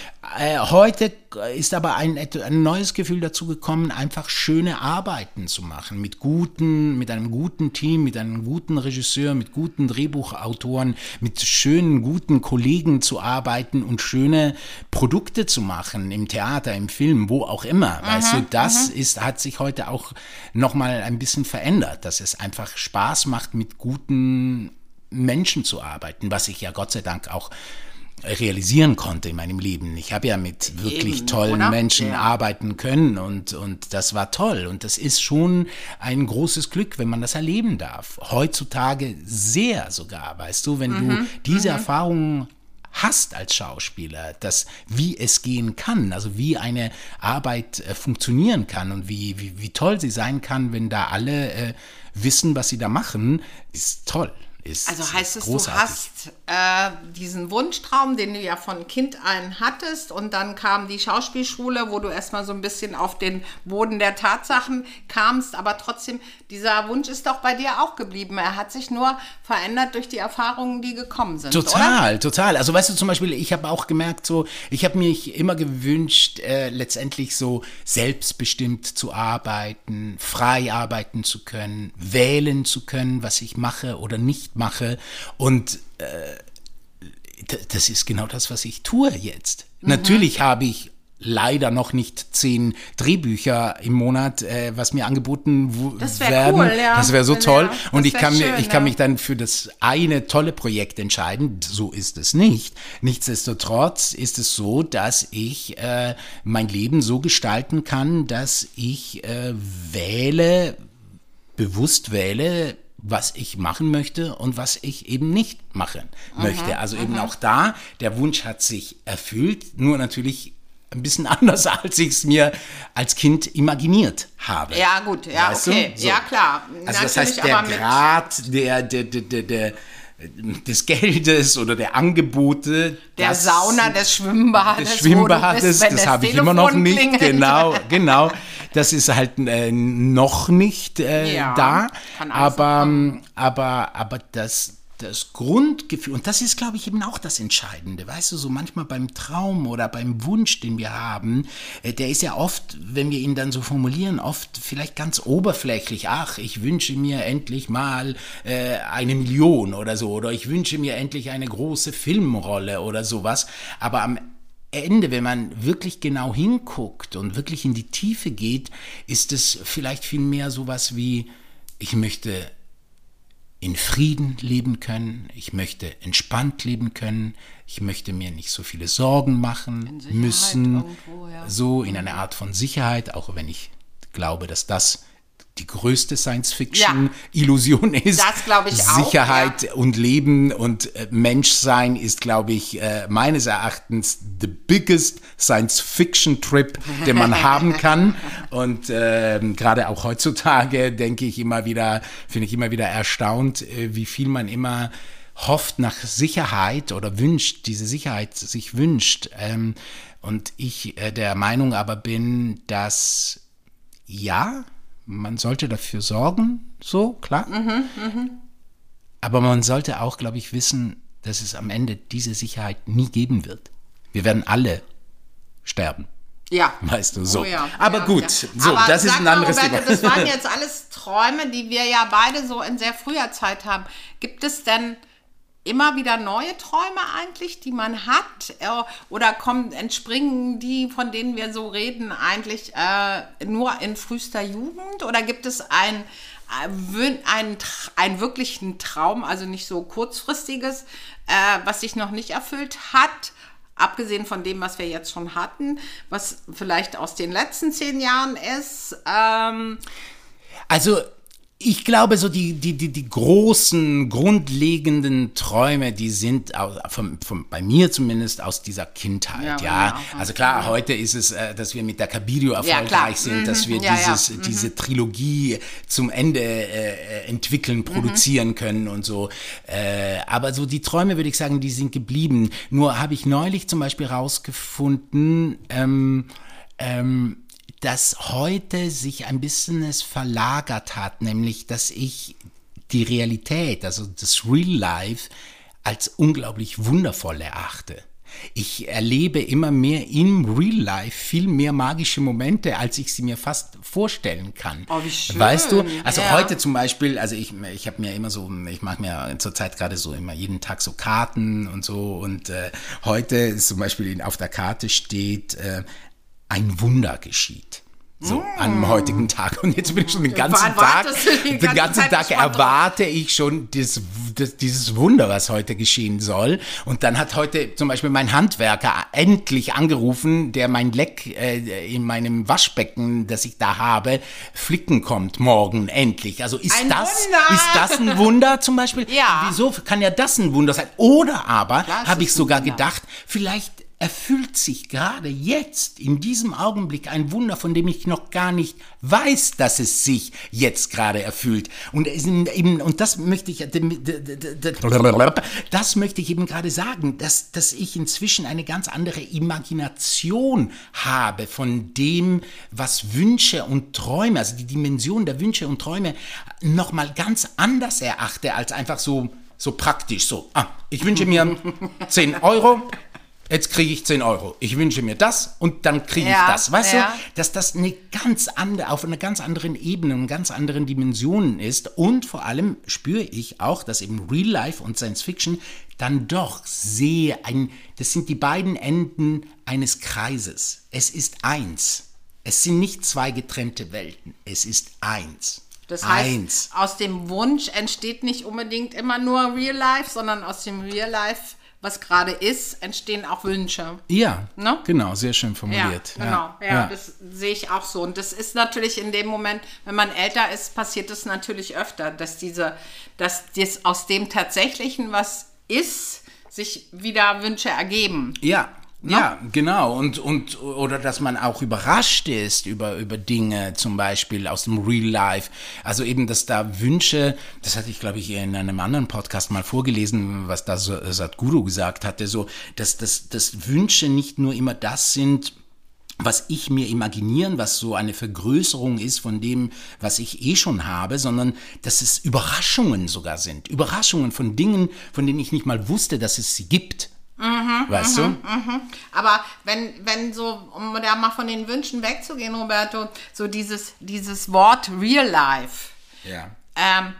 heute ist aber ein, ein neues Gefühl dazu gekommen, einfach schöne Arbeiten zu machen, mit guten, mit einem guten Team, mit einem guten Regisseur, mit guten Drehbuchautoren, mit schönen, guten Kollegen zu arbeiten und schöne Produkte zu machen, im Theater, im Film, wo auch immer. Aha, weißt du, das aha. ist, hat sich heute auch nochmal ein bisschen verändert, dass es einfach Spaß macht, mit guten Menschen zu arbeiten, was ich ja Gott sei Dank auch realisieren konnte in meinem Leben. Ich habe ja mit wirklich Eben, tollen oder? Menschen ja. arbeiten können und, und das war toll. Und das ist schon ein großes Glück, wenn man das erleben darf. Heutzutage sehr sogar, weißt du, wenn mhm. du diese mhm. Erfahrungen hast als Schauspieler, dass wie es gehen kann, also wie eine Arbeit äh, funktionieren kann und wie, wie, wie toll sie sein kann, wenn da alle äh, wissen, was sie da machen, ist toll ist Also heißt es, großartig. du hast äh, diesen Wunschtraum, den du ja von Kind an hattest und dann kam die Schauspielschule, wo du erstmal so ein bisschen auf den Boden der Tatsachen kamst, aber trotzdem, dieser Wunsch ist doch bei dir auch geblieben. Er hat sich nur verändert durch die Erfahrungen, die gekommen sind. Total, oder? total. Also weißt du zum Beispiel, ich habe auch gemerkt, so, ich habe mich immer gewünscht, äh, letztendlich so selbstbestimmt zu arbeiten, frei arbeiten zu können, wählen zu können, was ich mache oder nicht mache. Und äh, das ist genau das, was ich tue jetzt. Mhm. Natürlich habe ich leider noch nicht zehn Drehbücher im Monat, äh, was mir angeboten das werden. Cool, ja. Das wäre so toll. Ja, und ich kann, schön, mir, ich kann mich dann für das eine tolle Projekt entscheiden. So ist es nicht. Nichtsdestotrotz ist es so, dass ich äh, mein Leben so gestalten kann, dass ich äh, wähle, bewusst wähle, was ich machen möchte und was ich eben nicht machen möchte. Also eben auch da, der Wunsch hat sich erfüllt, nur natürlich ein bisschen anders, als ich es mir als Kind imaginiert habe. Ja, gut, ja, weißt okay. So. Ja, klar. Also das heißt, der Grad der, der, der, der des Geldes oder der Angebote. Der das, Sauna, des Schwimmbades. Des Schwimmbades, bist, das habe ich immer noch nicht. Klingelt. Genau, genau. Das ist halt äh, noch nicht äh, ja, da. Aber, aber, aber das, das Grundgefühl, und das ist, glaube ich, eben auch das Entscheidende, weißt du, so manchmal beim Traum oder beim Wunsch, den wir haben, äh, der ist ja oft, wenn wir ihn dann so formulieren, oft vielleicht ganz oberflächlich, ach, ich wünsche mir endlich mal äh, eine Million oder so, oder ich wünsche mir endlich eine große Filmrolle oder sowas, aber am Ende, wenn man wirklich genau hinguckt und wirklich in die Tiefe geht, ist es vielleicht viel mehr sowas wie, ich möchte in Frieden leben können, ich möchte entspannt leben können, ich möchte mir nicht so viele Sorgen machen müssen, irgendwo, ja. so in einer Art von Sicherheit, auch wenn ich glaube, dass das die größte Science-Fiction-Illusion ja. ist. Das glaube ich auch. Sicherheit ja. und Leben und äh, Menschsein ist, glaube ich, äh, meines Erachtens the biggest Science-Fiction-Trip, den man haben kann. Und äh, gerade auch heutzutage denke ich immer wieder, finde ich immer wieder erstaunt, äh, wie viel man immer hofft nach Sicherheit oder wünscht, diese Sicherheit sich wünscht. Ähm, und ich äh, der Meinung aber bin, dass ja, man sollte dafür sorgen, so, klar. Mhm, mh. Aber man sollte auch, glaube ich, wissen, dass es am Ende diese Sicherheit nie geben wird. Wir werden alle sterben. Ja. Weißt du, so. Oh ja. Aber ja, gut, ja. so, Aber das ist ein anderes Thema. Das waren jetzt alles Träume, die wir ja beide so in sehr früher Zeit haben. Gibt es denn immer wieder neue Träume eigentlich, die man hat? Äh, oder kommen, entspringen die, von denen wir so reden, eigentlich äh, nur in frühester Jugend? Oder gibt es ein, ein, ein, ein wirklichen Traum, also nicht so kurzfristiges, äh, was sich noch nicht erfüllt hat? Abgesehen von dem, was wir jetzt schon hatten, was vielleicht aus den letzten zehn Jahren ist. Ähm, also ich glaube, so die, die, die, die großen, grundlegenden Träume, die sind von, von, bei mir zumindest aus dieser Kindheit, ja. ja. Also klar, ja. heute ist es, äh, dass wir mit der Cabirio erfolgreich ja, sind, mhm. dass wir dieses, mhm. diese Trilogie zum Ende äh, entwickeln, mhm. produzieren mhm. können und so. Äh, aber so die Träume, würde ich sagen, die sind geblieben. Nur habe ich neulich zum Beispiel rausgefunden, ähm, ähm, dass heute sich ein bisschen es verlagert hat, nämlich dass ich die Realität, also das Real Life, als unglaublich wundervoll erachte. Ich erlebe immer mehr im Real Life viel mehr magische Momente, als ich sie mir fast vorstellen kann. Oh, wie schön. Weißt du? Also ja. heute zum Beispiel, also ich, ich habe mir immer so, ich mache mir zurzeit gerade so immer jeden Tag so Karten und so und äh, heute ist zum Beispiel auf der Karte steht, äh, ein Wunder geschieht. So, mm. am heutigen Tag. Und jetzt bin ich schon den ganzen Tag, den ganzen, ganzen Tag erwarte ich schon dieses, das, dieses Wunder, was heute geschehen soll. Und dann hat heute zum Beispiel mein Handwerker endlich angerufen, der mein Leck äh, in meinem Waschbecken, das ich da habe, flicken kommt morgen endlich. Also ist ein das, Wunder. ist das ein Wunder zum Beispiel? Ja. Wieso kann ja das ein Wunder sein? Oder aber habe ich sogar gedacht, vielleicht erfüllt sich gerade jetzt, in diesem Augenblick, ein Wunder, von dem ich noch gar nicht weiß, dass es sich jetzt gerade erfüllt. Und, eben, und das möchte ich, das möchte ich eben gerade sagen, dass, dass ich inzwischen eine ganz andere Imagination habe von dem, was Wünsche und Träume, also die Dimension der Wünsche und Träume nochmal ganz anders erachte, als einfach so, so praktisch, so, ah, ich wünsche mir 10 Euro, jetzt kriege ich 10 Euro. Ich wünsche mir das und dann kriege ja, ich das. Weißt ja. du, dass das eine ganz andere, auf einer ganz anderen Ebene und ganz anderen Dimensionen ist. Und vor allem spüre ich auch, dass eben Real Life und Science Fiction dann doch sehr ein, das sind die beiden Enden eines Kreises. Es ist eins. Es sind nicht zwei getrennte Welten. Es ist eins. Das heißt, eins. aus dem Wunsch entsteht nicht unbedingt immer nur Real Life, sondern aus dem Real Life was gerade ist, entstehen auch Wünsche. Ja, ne? genau, sehr schön formuliert. Ja, genau, ja, ja, das sehe ich auch so. Und das ist natürlich in dem Moment, wenn man älter ist, passiert es natürlich öfter, dass diese, dass das aus dem Tatsächlichen, was ist, sich wieder Wünsche ergeben. Ja, ja, genau. Und, und, oder dass man auch überrascht ist über, über Dinge, zum Beispiel aus dem Real Life. Also eben, dass da Wünsche, das hatte ich, glaube ich, in einem anderen Podcast mal vorgelesen, was da Sadhguru gesagt hatte, so, dass, dass, dass Wünsche nicht nur immer das sind, was ich mir imaginieren, was so eine Vergrößerung ist von dem, was ich eh schon habe, sondern dass es Überraschungen sogar sind. Überraschungen von Dingen, von denen ich nicht mal wusste, dass es sie gibt. Mhm, weißt mhm, du? Mhm. Aber wenn, wenn so, um da mal von den Wünschen wegzugehen, Roberto, so dieses, dieses Wort Real Life. Ja. Ähm,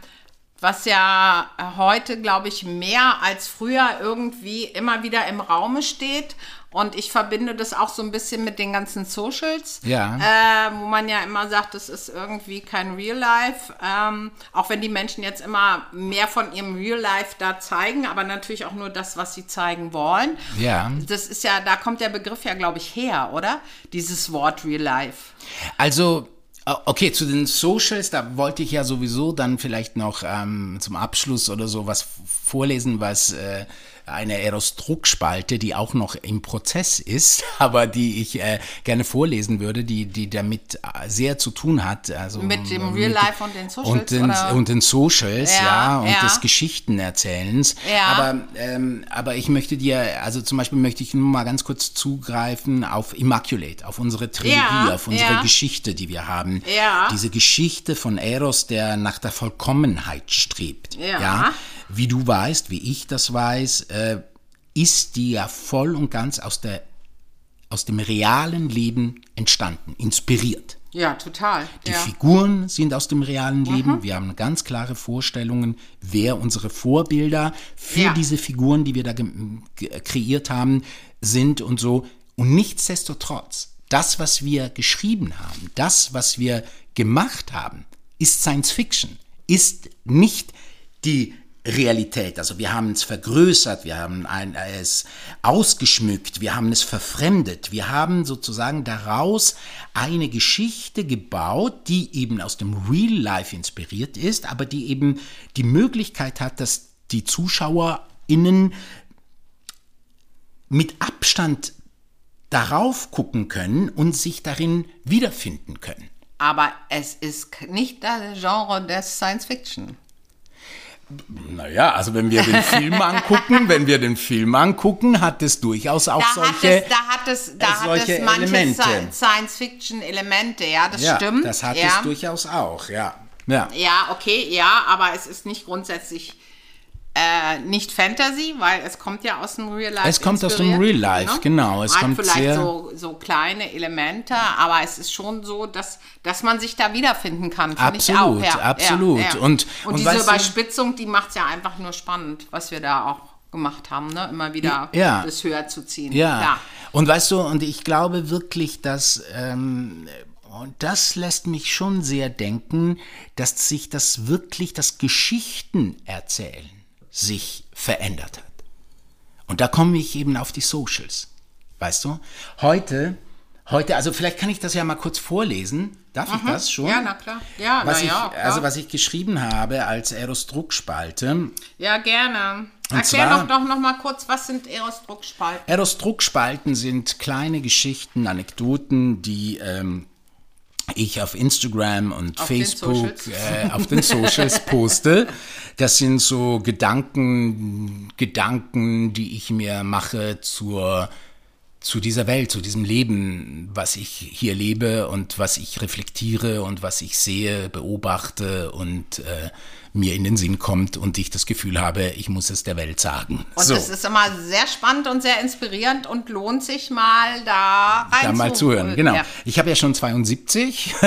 was ja heute, glaube ich, mehr als früher irgendwie immer wieder im Raume steht Und ich verbinde das auch so ein bisschen mit den ganzen Socials, Ja. äh, wo man ja immer sagt, das ist irgendwie kein Real Life. Ähm, auch wenn die Menschen jetzt immer mehr von ihrem Real Life da zeigen, aber natürlich auch nur das, was sie zeigen wollen. Ja. Das ist ja, da kommt der Begriff ja, glaube ich, her, oder? Dieses Wort Real Life. Also, äh, okay, zu den Socials, da wollte ich ja sowieso dann vielleicht noch ähm, zum Abschluss oder so was vorlesen, was äh, eine Eros-Druckspalte, die auch noch im Prozess ist, aber die ich äh, gerne vorlesen würde, die, die damit äh, sehr zu tun hat. Also Mit dem Real Life und den Socials, Und den, oder? und den Socials, ja, Ja, und ja. des Geschichtenerzählens. Ja. Aber, ähm, aber ich möchte dir, also zum Beispiel möchte ich nur mal ganz kurz zugreifen auf Immaculate, auf unsere Trilogie, Ja, auf unsere ja. Geschichte, die wir haben. Ja. Diese Geschichte von Eros, der nach der Vollkommenheit strebt. Ja. Wie du weißt, wie ich das weiß, äh, ist die ja voll und ganz aus, der, aus dem realen Leben entstanden, inspiriert. Ja, total. Die ja. Figuren sind aus dem realen Leben. Wir haben ganz klare Vorstellungen, wer unsere Vorbilder für Ja. diese Figuren, die wir da kreiert haben, sind und so. Und nichtsdestotrotz, das, was wir geschrieben haben, das, was wir gemacht haben, ist Science Fiction, ist nicht die Realität. Also wir haben es vergrößert, wir haben es ausgeschmückt, wir haben es verfremdet, wir haben sozusagen daraus eine Geschichte gebaut, die eben aus dem Real Life inspiriert ist, aber die eben die Möglichkeit hat, dass die ZuschauerInnen mit Abstand darauf gucken können und sich darin wiederfinden können. Aber es ist nicht das Genre des Science Fiction. Naja, also wenn wir den Film angucken, wenn wir den Film angucken, hat es durchaus auch Da hat solche. es, da hat es, da hat es manche Elemente. Sci- Science-Fiction-Elemente, ja, das ja, stimmt. das hat ja. es durchaus auch, ja. Ja. Ja, okay, ja, aber es ist nicht grundsätzlich äh, nicht Fantasy, weil es kommt ja aus dem Real Life. Es kommt aus dem Real Life, genau. Es Hat kommt vielleicht sehr- so, so kleine Elemente, aber es ist schon so, dass, dass man sich da wiederfinden kann. Absolut, ja, absolut. Ja, ja. Und- und, und diese Überspitzung, die macht es ja einfach nur spannend, was wir da auch gemacht haben, ne? immer wieder Ja. das höher zu ziehen. Ja. Und weißt du, und ich glaube wirklich, dass, ähm, und das lässt mich schon sehr denken, dass sich das wirklich, das Geschichtenerzählen sich verändert hat. Und da komme ich eben auf die Socials. Weißt du? Heute, heute, also vielleicht kann ich das ja mal kurz vorlesen. Darf ich das schon? Mhm. Ja, na klar. Ja, was na ich, ja. Also was ich geschrieben habe als Eros Druckspalte. Ja, gerne. Und Erklär zwar- doch, doch noch mal kurz, was sind Eros-Druckspalten? Eros Druckspalten sind kleine Geschichten, Anekdoten, die ähm, ich auf Instagram und Auf den Facebook, Socials. äh, auf den Socials poste. Das sind so Gedanken, Gedanken, die ich mir mache zur zu dieser Welt, zu diesem Leben, was ich hier lebe und was ich reflektiere und was ich sehe, beobachte und äh, mir in den Sinn kommt und ich das Gefühl habe, ich muss es der Welt sagen. Und so. es ist immer sehr spannend und sehr inspirierend und lohnt sich mal da rein da mal zuhören, genau. Ja. Ich habe ja schon 72.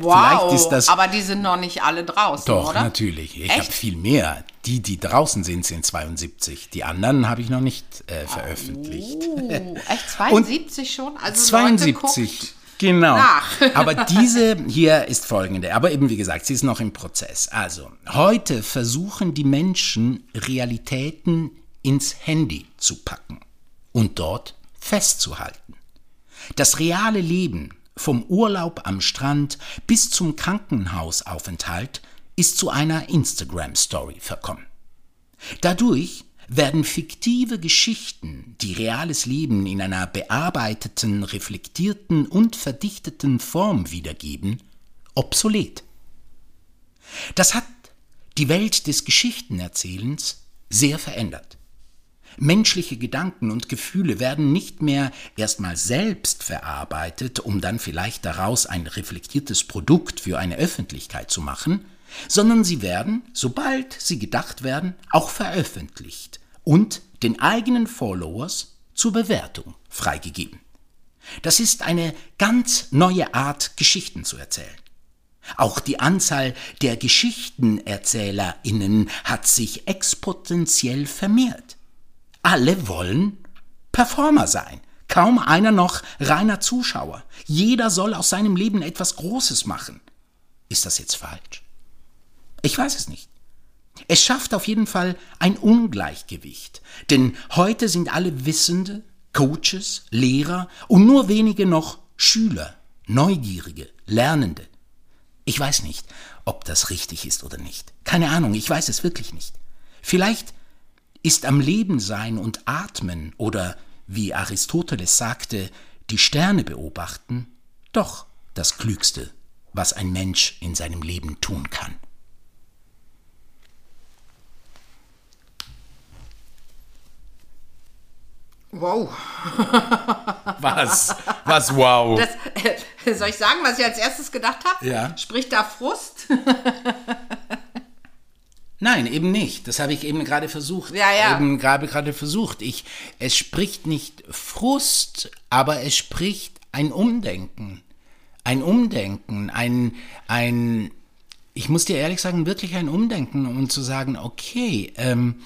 Wow, das aber die sind noch nicht alle draußen, doch oder? natürlich. Ich habe viel mehr. Die, die draußen sind, sind 72. Die anderen habe ich noch nicht äh, veröffentlicht. Oh, echt 72 schon? Also Leute, 72. guckt Genau. nach. Aber diese hier ist folgende. Aber eben wie gesagt, sie ist noch im Prozess. Also, heute versuchen die Menschen, Realitäten ins Handy zu packen und dort festzuhalten. Das reale Leben vom Urlaub am Strand bis zum Krankenhausaufenthalt ist zu einer Instagram-Story verkommen. Dadurch werden fiktive Geschichten, die reales Leben in einer bearbeiteten, reflektierten und verdichteten Form wiedergeben, obsolet. Das hat die Welt des Geschichtenerzählens sehr verändert. Menschliche Gedanken und Gefühle werden nicht mehr erstmal selbst verarbeitet, um dann vielleicht daraus ein reflektiertes Produkt für eine Öffentlichkeit zu machen, sondern sie werden, sobald sie gedacht werden, auch veröffentlicht und den eigenen Followers zur Bewertung freigegeben. Das ist eine ganz neue Art, Geschichten zu erzählen. Auch die Anzahl der Geschichtenerzählerinnen hat sich exponentiell vermehrt. Alle wollen Performer sein, Kaum einer noch reiner Zuschauer. Jeder soll aus seinem Leben etwas Großes machen. Ist das jetzt falsch? Ich weiß es nicht. Es schafft auf jeden Fall ein Ungleichgewicht. Denn heute sind alle Wissende, Coaches, Lehrer und nur wenige noch Schüler, Neugierige, Lernende. Ich weiß nicht, ob das richtig ist oder nicht. Keine Ahnung, ich weiß es wirklich nicht. Vielleicht ist am Leben sein und atmen oder, wie Aristoteles sagte, die Sterne beobachten, doch das Klügste, was ein Mensch in seinem Leben tun kann. Wow. Was? Was wow? Das, äh, soll ich sagen, was ich als erstes gedacht habe? Ja. Spricht da Frust? Nein, eben nicht. Das habe ich eben gerade versucht. Ja, ja. Eben gerade gerade versucht. Ich, es spricht nicht Frust, aber es spricht ein Umdenken. Ein Umdenken, ein, ein, ich muss dir ehrlich sagen, wirklich ein Umdenken, um zu sagen, okay, ähm,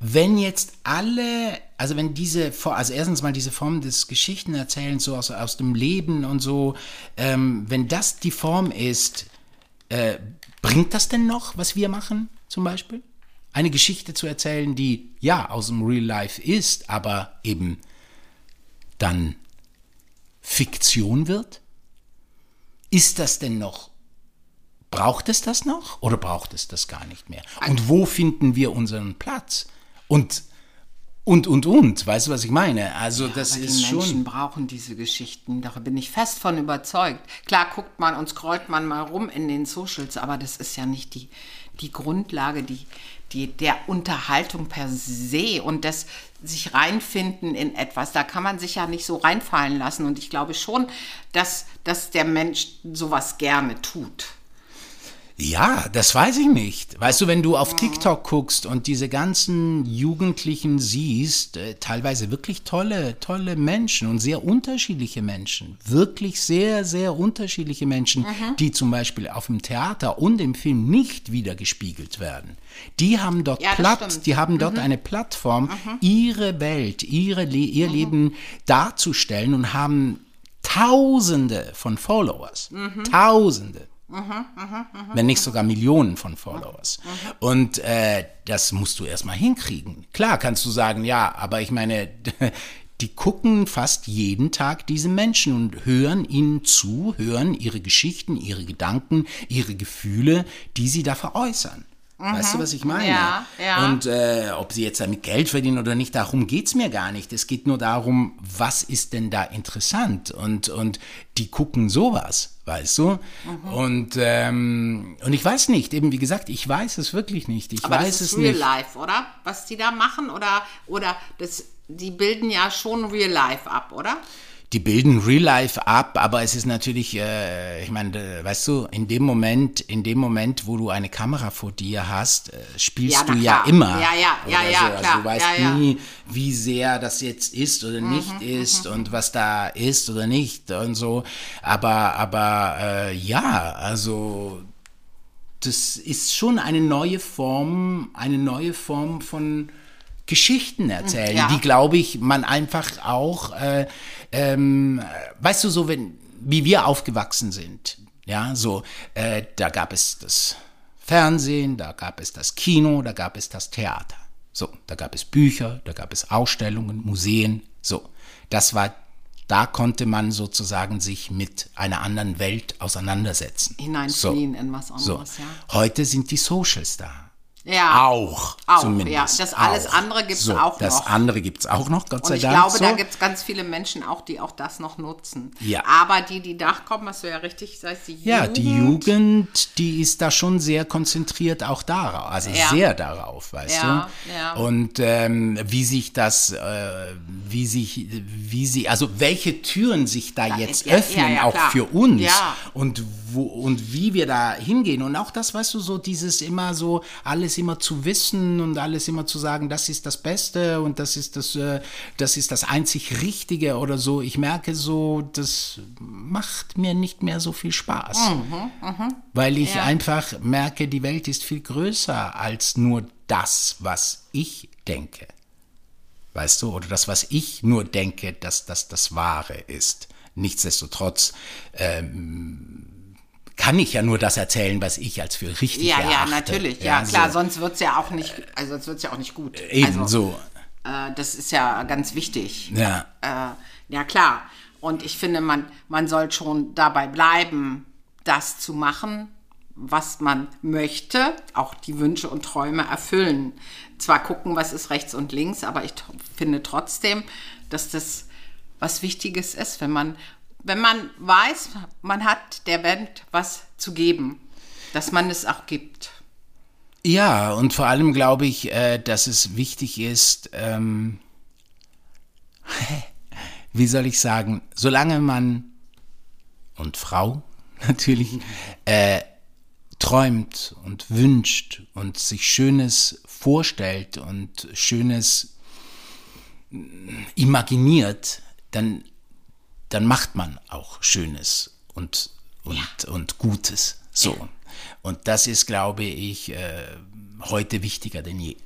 wenn jetzt alle, also wenn diese, also erstens mal diese Form des Geschichtenerzählens so aus, aus dem Leben und so, ähm, wenn das die Form ist, äh, bringt das denn noch, was wir machen, zum Beispiel? Eine Geschichte zu erzählen, die ja aus dem Real Life ist, aber eben dann Fiktion wird? Ist das denn noch Braucht es das noch oder braucht es das gar nicht mehr? Und wo finden wir unseren Platz? Und und und und, weißt du, was ich meine? Also das Aber ist die Menschen schon brauchen diese Geschichten, da bin ich fest von überzeugt. Klar guckt man und scrollt man mal rum in den Socials, aber das ist ja nicht die, die Grundlage die, die, der Unterhaltung per se und das sich reinfinden in etwas. Da kann man sich ja nicht so reinfallen lassen und ich glaube schon, dass, dass der Mensch sowas gerne tut. Ja, das weiß ich nicht. Weißt du, wenn du auf TikTok guckst und diese ganzen Jugendlichen siehst, äh, teilweise wirklich tolle, tolle Menschen und sehr unterschiedliche Menschen, wirklich sehr, sehr unterschiedliche Menschen, Mhm. die zum Beispiel auf dem Theater und im Film nicht wiedergespiegelt werden. Die haben dort Ja, Platt. Mhm. die haben dort eine Plattform, ihre Welt, ihre, ihr Mhm. Leben darzustellen und haben Tausende von Followers. Mhm. Tausende wenn nicht sogar Millionen von Followers. Und äh, das musst du erstmal hinkriegen. Klar kannst du sagen, ja, aber ich meine, die gucken fast jeden Tag diese Menschen und hören ihnen zu, hören ihre Geschichten, ihre Gedanken, ihre Gefühle, die sie da veräußern. Weißt du, was ich meine? Ja, ja. Und äh, ob sie jetzt damit Geld verdienen oder nicht, darum geht's mir gar nicht. Es geht nur darum, was ist denn da interessant? Und, und die gucken sowas, weißt du? Mhm. Und, ähm, und ich weiß nicht, eben wie gesagt, ich weiß es wirklich nicht. Ich Aber weiß das ist es Real nicht. Life, oder? Was die da machen oder oder das die bilden ja schon Real Life ab, oder? Die bilden Real Life ab, aber es ist natürlich, äh, ich meine, weißt du, in dem Moment, in dem Moment, wo du eine Kamera vor dir hast, äh, spielst Ja, du ja klar. immer. Ja, ja, ja, ja, so. Also klar. du weißt Ja, ja. nie, wie sehr das jetzt ist oder nicht ist und was da ist oder nicht und so. Aber, aber äh, ja, also das ist schon eine neue Form, eine neue Form von Geschichten erzählen, Ja. die, glaube ich, man einfach auch, äh, ähm, weißt du, so wenn, wie wir aufgewachsen sind, ja, so, äh, da gab es das Fernsehen, da gab es das Kino, da gab es das Theater. So, da gab es Bücher, da gab es Ausstellungen, Museen, so. Das war, da konnte man sozusagen sich mit einer anderen Welt auseinandersetzen. Hineinfliehen in was So. anderes, ja. Heute sind die Socials da. Ja. Auch, Auch, zumindest. ja. Das alles auch. andere gibt's so, auch Das noch. andere gibt's auch noch, Gott Und sei ich Dank. glaube, so. da gibt es ganz viele Menschen auch, die auch das noch nutzen. Ja. Aber die, die nachkommen, hast du ja richtig gesagt, die ja, Jugend. die Jugend, die ist da schon sehr konzentriert auch darauf, also Ja. sehr darauf, weißt Ja, du? ja. Und ähm, wie sich das, äh, wie sich, wie sie, also welche Türen sich da jetzt ja, öffnen, ja, ja, auch klar. für uns Ja. und wo und wie wir da hingehen und auch das, weißt du, so dieses immer so alles immer zu wissen und alles immer zu sagen, das ist das Beste und das ist das, äh, das ist das einzig Richtige oder so. Ich merke so, das macht mir nicht mehr so viel Spaß, weil ich einfach merke, die Welt ist viel größer als nur das, was ich denke. weißt du, oder das, was ich nur denke, dass das das Wahre ist. Nichtsdestotrotz ähm, kann ich ja nur das erzählen, was ich als für richtig Ja, erachte. ja, natürlich. Ja, klar, so. sonst wird's ja auch nicht, also sonst wird's ja auch nicht gut. Eben also, so. Äh, das ist ja ganz wichtig. Ja. Äh, ja, klar. Und ich finde, man, man soll schon dabei bleiben, das zu machen, was man möchte, auch die Wünsche und Träume erfüllen. Zwar gucken, was ist rechts und links, aber ich finde trotzdem, dass das was Wichtiges ist, wenn man, wenn man weiß, man hat der Welt was zu geben, dass man es auch gibt. Ja, und vor allem glaube ich, äh, dass es wichtig ist, ähm, wie soll ich sagen, solange man und Frau natürlich äh, träumt und wünscht und sich Schönes vorstellt und Schönes mm, imaginiert, dann, dann macht man auch Schönes und, und, und Gutes. So. Und das ist, glaube ich, äh, heute wichtiger denn je,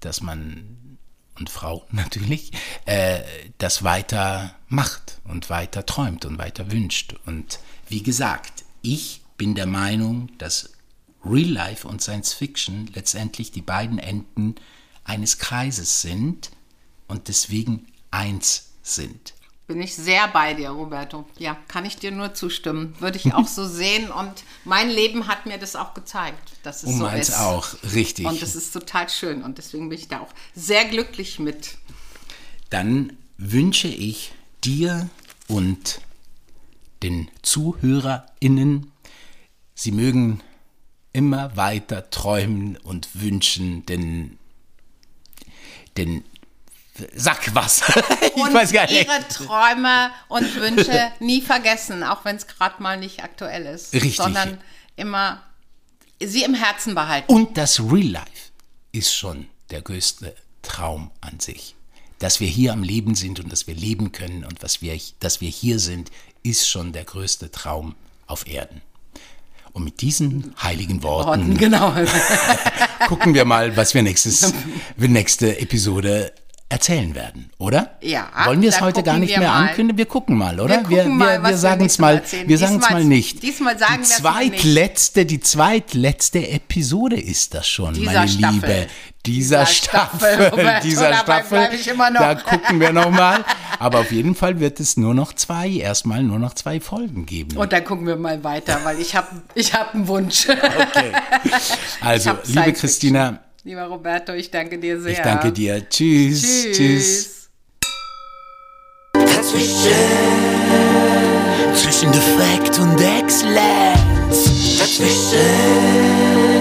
dass man und Frau natürlich äh, das weiter macht und weiter träumt und weiter wünscht. Und wie gesagt, ich bin der Meinung, dass Real Life und Science Fiction letztendlich die beiden Enden eines Kreises sind und deswegen eins sind. Bin ich sehr bei dir, Roberto. Ja, kann ich dir nur zustimmen. Würde ich auch so sehen. Und mein Leben hat mir das auch gezeigt, dass es Und so meins ist. auch, richtig. Und das ist total schön. Und deswegen bin ich da auch sehr glücklich mit. Dann wünsche ich dir und den ZuhörerInnen, sie mögen immer weiter träumen und wünschen, denn, denn, sag was. ich Und weiß gar nicht. ihre Träume und Wünsche nie vergessen, auch wenn es gerade mal nicht aktuell ist. Richtig. Sondern immer sie im Herzen behalten. Und das Real Life ist schon der größte Traum an sich. Dass wir hier am Leben sind und dass wir leben können und was wir, dass wir hier sind, ist schon der größte Traum auf Erden. Und mit diesen heiligen Worten Orten, genau. gucken wir mal, was wir nächstes, nächste Episode erzählen werden, oder? Ja, Wollen wir es heute gar nicht wir mehr mal. ankündigen? Wir gucken mal, oder? Wir mal, was wir wir sagen es Mal erzählen. wir sagen es mal nicht. diesmal sagen die wir es mal nicht. zweitletzte, die zweitletzte Episode ist das schon, Dieser meine Staffel. Liebe. Dieser Dieser Staffel, Staffel, dieser Staffel. Da gucken wir noch mal. Aber auf jeden Fall wird es nur noch zwei, erstmal nur noch zwei Folgen geben. Und dann gucken wir mal weiter, weil ich habe ich hab einen Wunsch. also, hab liebe Christina, Lieber Roberto, ich danke dir sehr. ich danke dir. Tschüss. Tschüss. Tschüss. Dazwischen, zwischen Defekt und Exzellenz. Dazwischen,